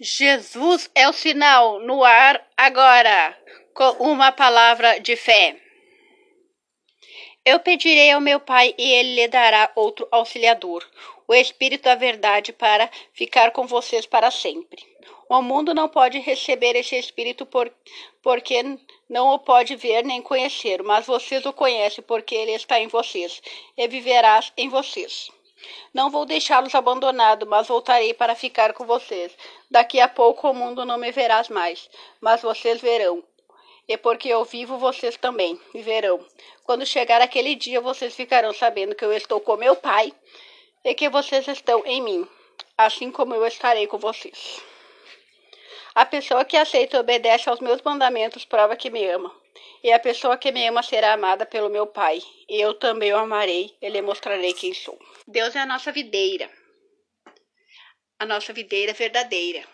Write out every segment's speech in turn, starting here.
Jesus é o sinal no ar agora, com uma palavra de fé. Eu pedirei ao meu Pai e ele lhe dará outro auxiliador, o Espírito da Verdade, para ficar com vocês para sempre. O mundo não pode receber esse Espírito por, porque não o pode ver nem conhecer, mas vocês o conhecem porque ele está em vocês e viverá em vocês. Não vou deixá-los abandonados, mas voltarei para ficar com vocês. Daqui a pouco o mundo não me verás mais, mas vocês verão. E porque eu vivo, vocês também viverão. Quando chegar aquele dia, vocês ficarão sabendo que eu estou com meu Pai e que vocês estão em mim, assim como eu estarei com vocês. A pessoa que aceita e obedece aos meus mandamentos prova que me ama. E a pessoa que me ama será amada pelo meu Pai. E eu também o amarei e lhe mostrarei quem sou. Deus é a nossa videira. A nossa videira verdadeira.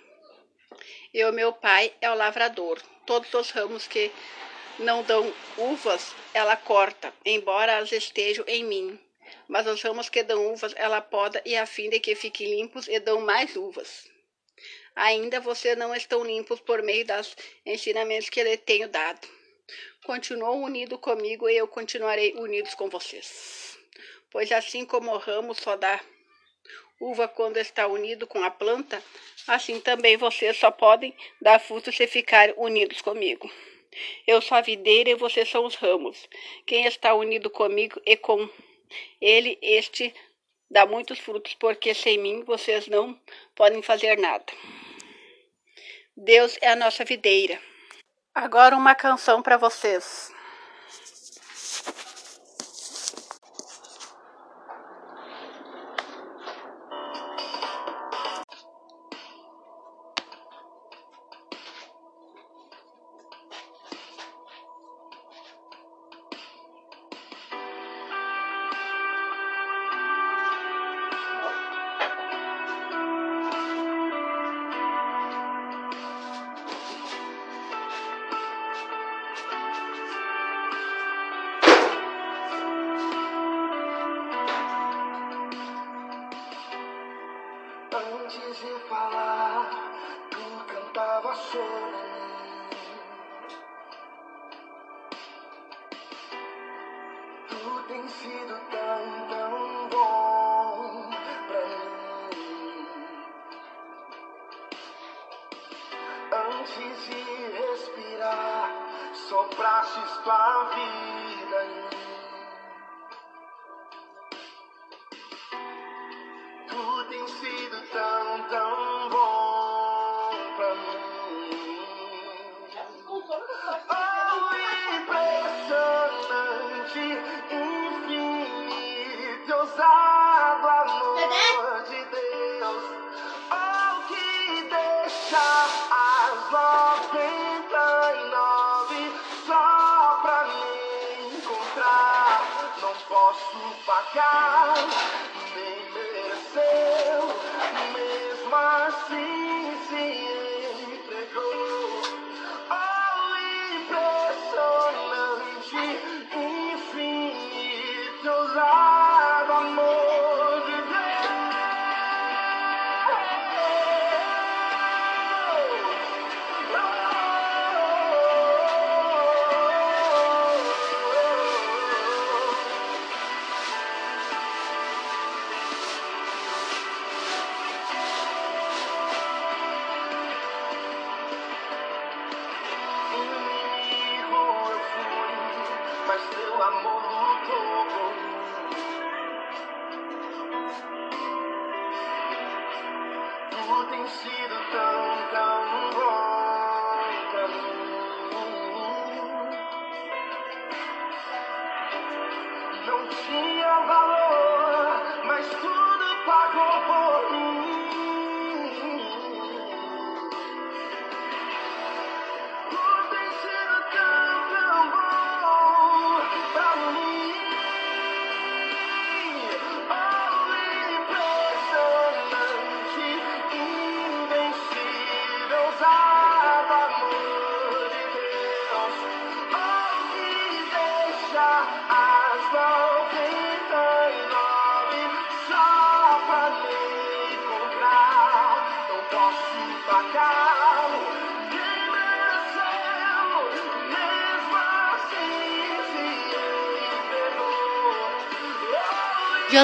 E o meu Pai é o lavrador. Todos os ramos que não dão uvas, ela corta, embora elas estejam em mim. Mas os ramos que dão uvas, ela poda e a fim de que fiquem limpos e dão mais uvas. Ainda vocês não estão limpos por meio dos ensinamentos que lhe tenho dado. Continuam unidos comigo e eu continuarei unidos com vocês. Pois assim como o ramo só dá uva quando está unido com a planta, assim também vocês só podem dar frutos se ficarem unidos comigo. Eu sou a videira e vocês são os ramos. Quem está unido comigo e com ele, este dá muitos frutos, porque sem mim vocês não podem fazer nada. Deus é a nossa videira. Agora uma canção para vocês. Tens sido tão, tão bom pra mim. Antes de respirar, soprastes tua vida time.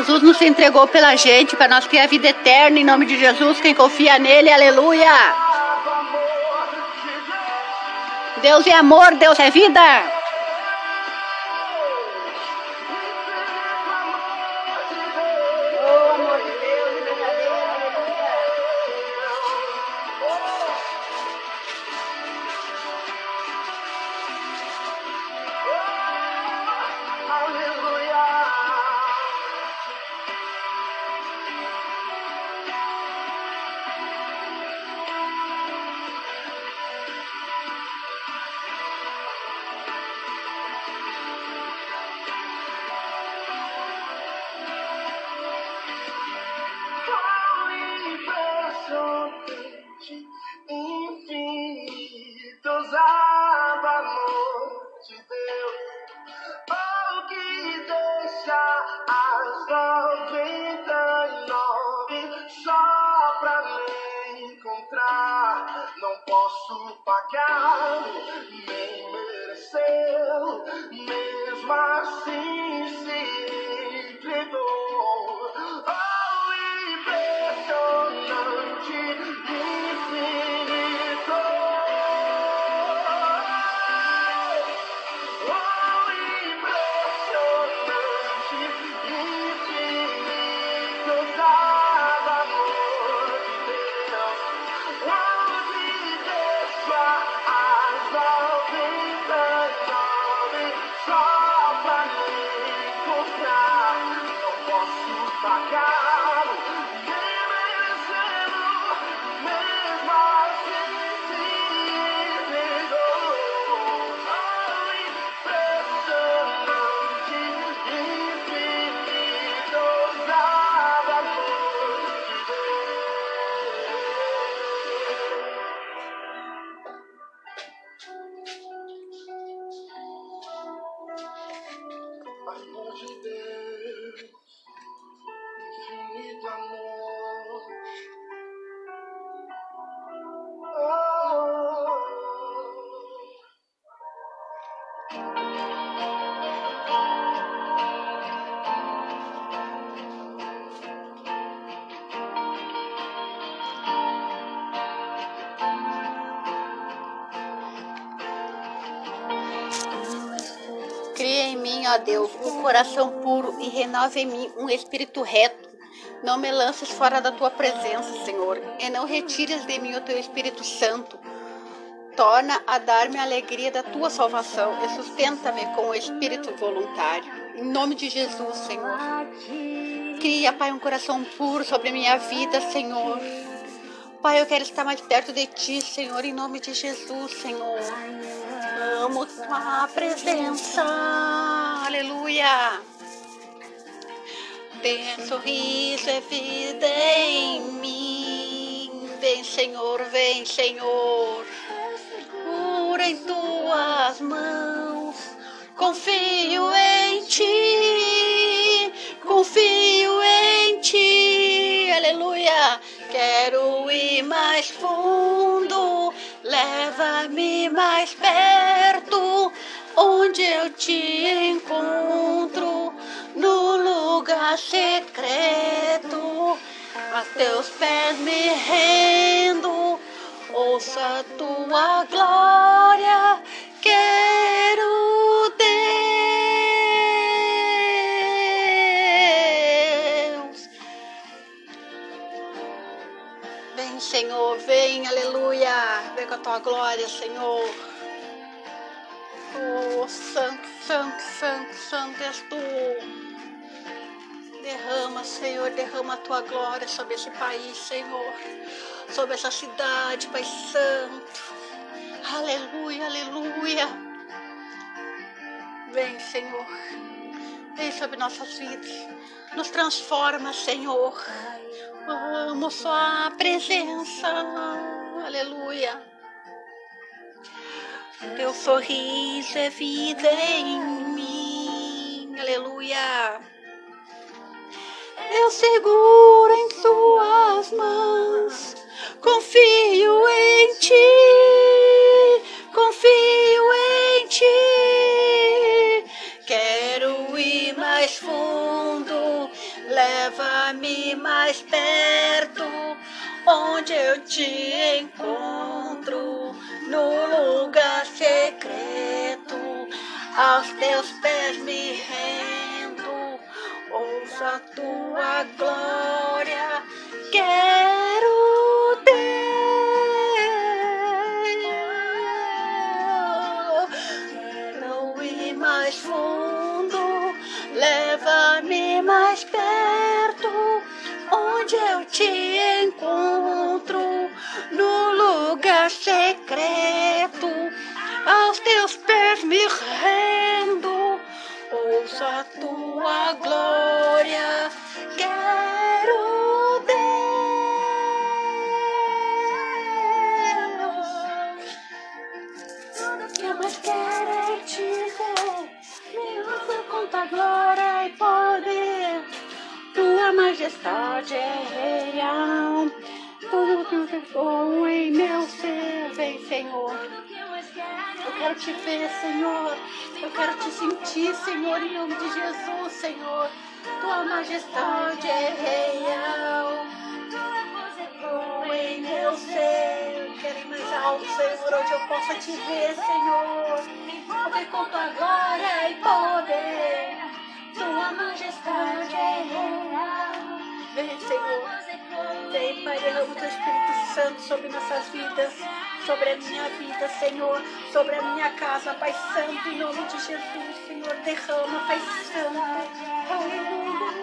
Jesus nos entregou pela gente para nós ter a vida eterna em nome de Jesus. Quem confia nele, aleluia. Deus é amor, Deus é vida. Mim, ó Deus, um coração puro e renova em mim um espírito reto. Não me lances fora da tua presença, Senhor, e não retires de mim o teu Espírito Santo. Torna a dar-me a alegria da tua salvação e sustenta-me com o espírito voluntário. Em nome de Jesus, Senhor. Cria, Pai, um coração puro sobre a minha vida, Senhor. Pai, eu quero estar mais perto de ti, Senhor, em nome de Jesus, Senhor. Amo tua presença. Aleluia. Teu sorriso é vida em mim. Vem, Senhor, vem, Senhor. Segura em tuas mãos. Confio em ti. Confio em ti. Aleluia. Quero ir mais fundo. Leva-me mais perto. Onde eu te encontro. No lugar secreto. A teus pés me rendo. Ouça a tua glória. Quero Deus. Vem, Senhor, vem, aleluia. Vem com a tua glória, Senhor. Santo, santo, santo, santo és tu. Derrama, Senhor, derrama a tua glória sobre esse país, Senhor. Sobre essa cidade, Pai Santo. Aleluia, aleluia. Vem, Senhor. Vem sobre nossas vidas. Nos transforma, Senhor. Amo sua presença. Aleluia. Teu sorriso é vida em mim. Aleluia. Eu seguro em suas mãos. confio em ti, confio em ti. Quero ir mais fundo, leva-me mais perto, onde eu te encontro, no lugar secreto, aos teus pés me rendo, ouço a tua glória. Quero secreto, aos teus pés me rendo, ouço a tua glória, quero Deus. que eu mais quero é te ver, me usa com tua glória e poder. Tua majestade é real, tudo que ficou em meu Senhor. Eu quero te ver, Senhor. Eu quero te sentir, Senhor, em nome de Jesus, Senhor. Tua majestade é real. Ficou em meu ser. Eu quero ir mais alto, Senhor, onde eu possa te ver, Senhor. Porque com tua glória e poder, tua majestade é real. Vem, Senhor. Vem, Pai, derrama o teu Espírito Santo sobre nossas vidas, sobre a minha vida, Senhor, sobre a minha casa, Pai Santo, em nome de Jesus, Senhor, derrama, Pai Santo. Aleluia.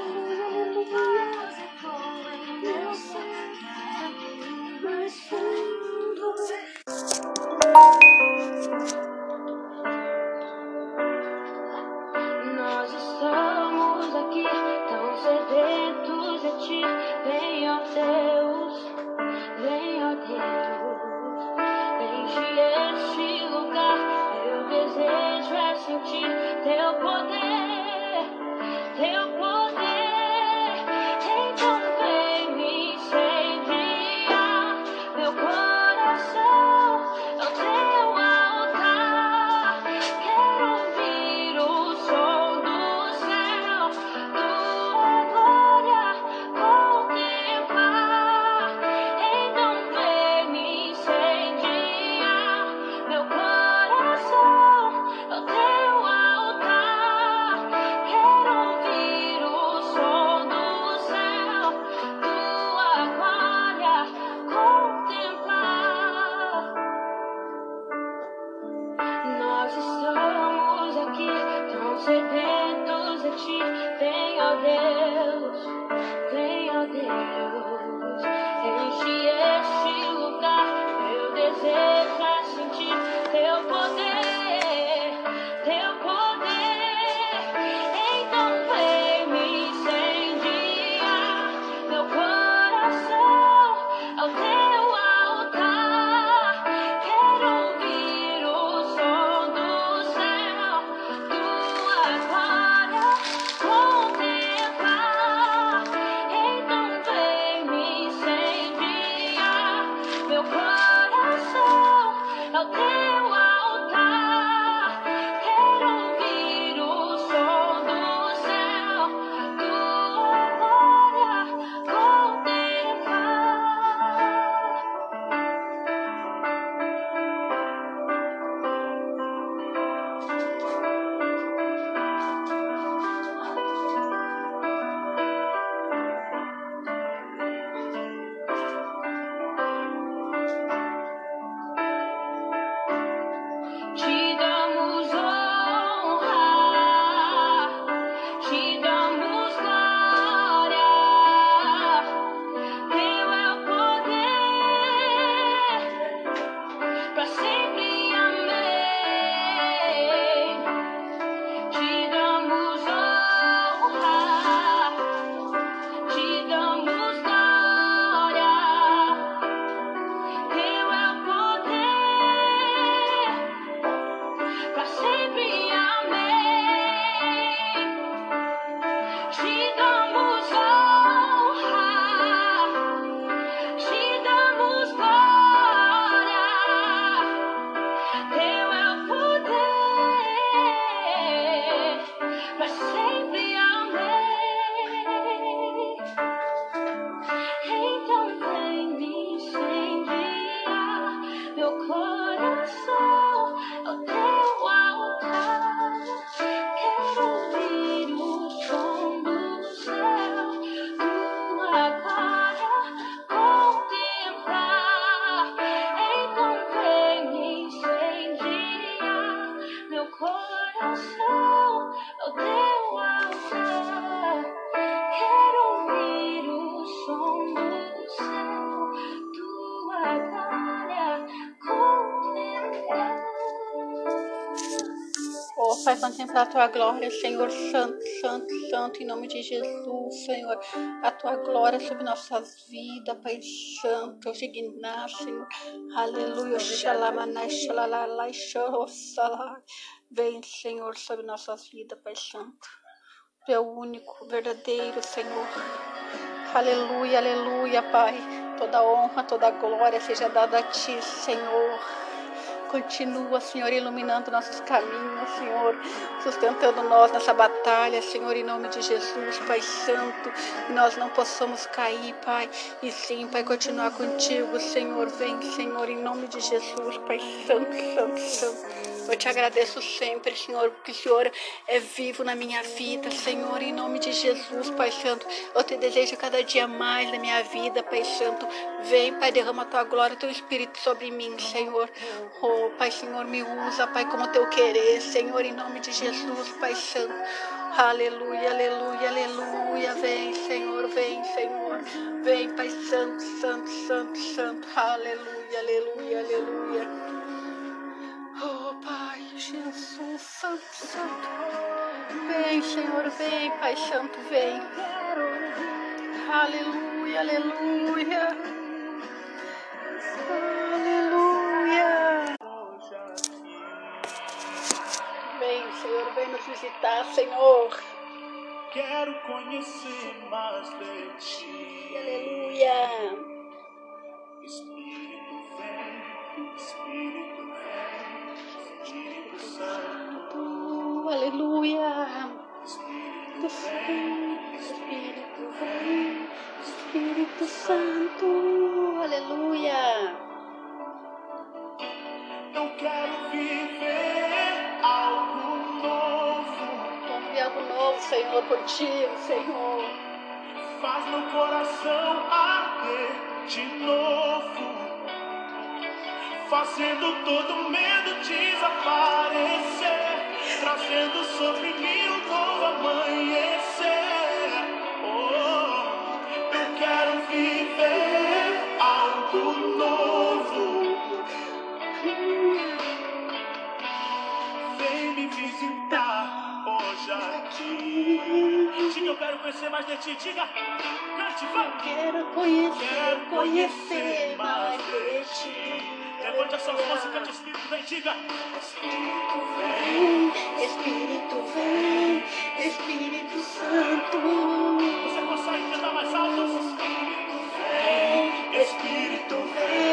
Pai, contemplar a tua glória, Senhor Santo, Santo, Santo, em nome de Jesus, Senhor. A tua glória sobre nossas vidas, Pai Santo, dignar, Senhor. Aleluia. Xalamanai, xalalai, xorossalai. Vem, Senhor, sobre nossas vidas, Pai Santo. O único, verdadeiro, Senhor. Aleluia, aleluia, Pai. Toda honra, toda glória seja dada a Ti, Senhor. Continua, Senhor, iluminando nossos caminhos, Senhor, sustentando nós nessa batalha, Senhor, em nome de Jesus, Pai Santo. Nós não possamos cair, Pai, e sim, Pai, continuar contigo, Senhor. Vem, Senhor, em nome de Jesus, Pai Santo, Santo, Santo. Eu te agradeço sempre, Senhor, porque o Senhor é vivo na minha vida, Senhor, em nome de Jesus, Pai Santo. Eu te desejo cada dia mais na minha vida, Pai Santo. Vem, Pai, derrama a tua glória, teu Espírito sobre mim, Senhor. Oh, Pai, Senhor, me usa, Pai, como teu querer, Senhor, em nome de Jesus, Pai Santo. Aleluia, aleluia, aleluia. Vem, Senhor, vem, Senhor. Vem, Pai Santo, Santo, Santo, Santo. Aleluia, aleluia, aleluia. Jesus, Santo, Santo. Vem, Senhor, vem, Pai Santo, vem. Aleluia, aleluia. Aleluia. Vem, Senhor, vem nos visitar, Senhor. Quero conhecer mais de ti. Aleluia. Aleluia. Espírito Espírito, Espírito vem, Espírito Santo, aleluia. Eu quero viver algo novo. Vamos ver algo novo, Senhor, contigo, Senhor. Faz meu coração arder de novo. Fazendo todo medo desaparecer. Trazendo sobre mim um novo amanhecer. Oh, eu quero viver algo novo. Vem me visitar hoje aqui. Diga, eu quero conhecer mais de ti. Diga, cante, vai. Quero conhecer, conhecer mais de ti. Levante a sua voz e cante, Espírito, vem, diga. Espírito vem, Espírito vem, Espírito Santo. Você consegue cantar mais alto? Espírito vem, Espírito vem,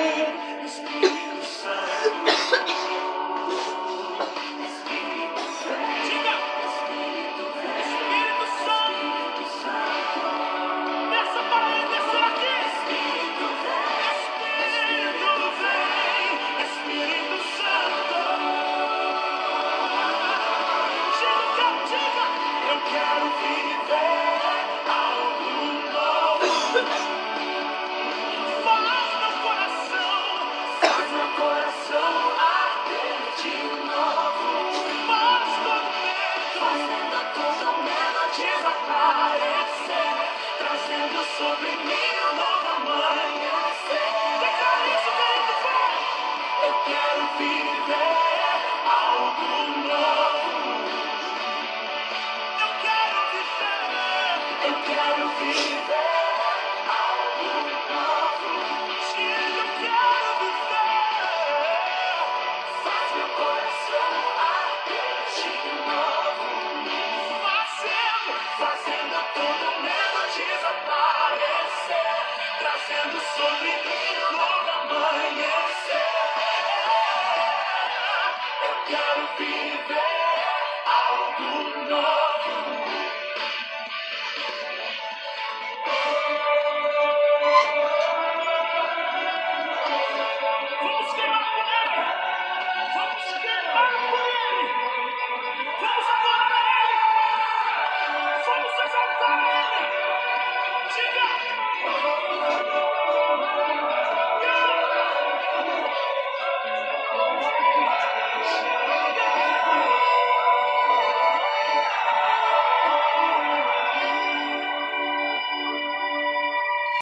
Caindo sobre mim um novo amanhã Declaro isso querendo fé Eu quero viver algo novo. Eu quero viver. Eu quero viver.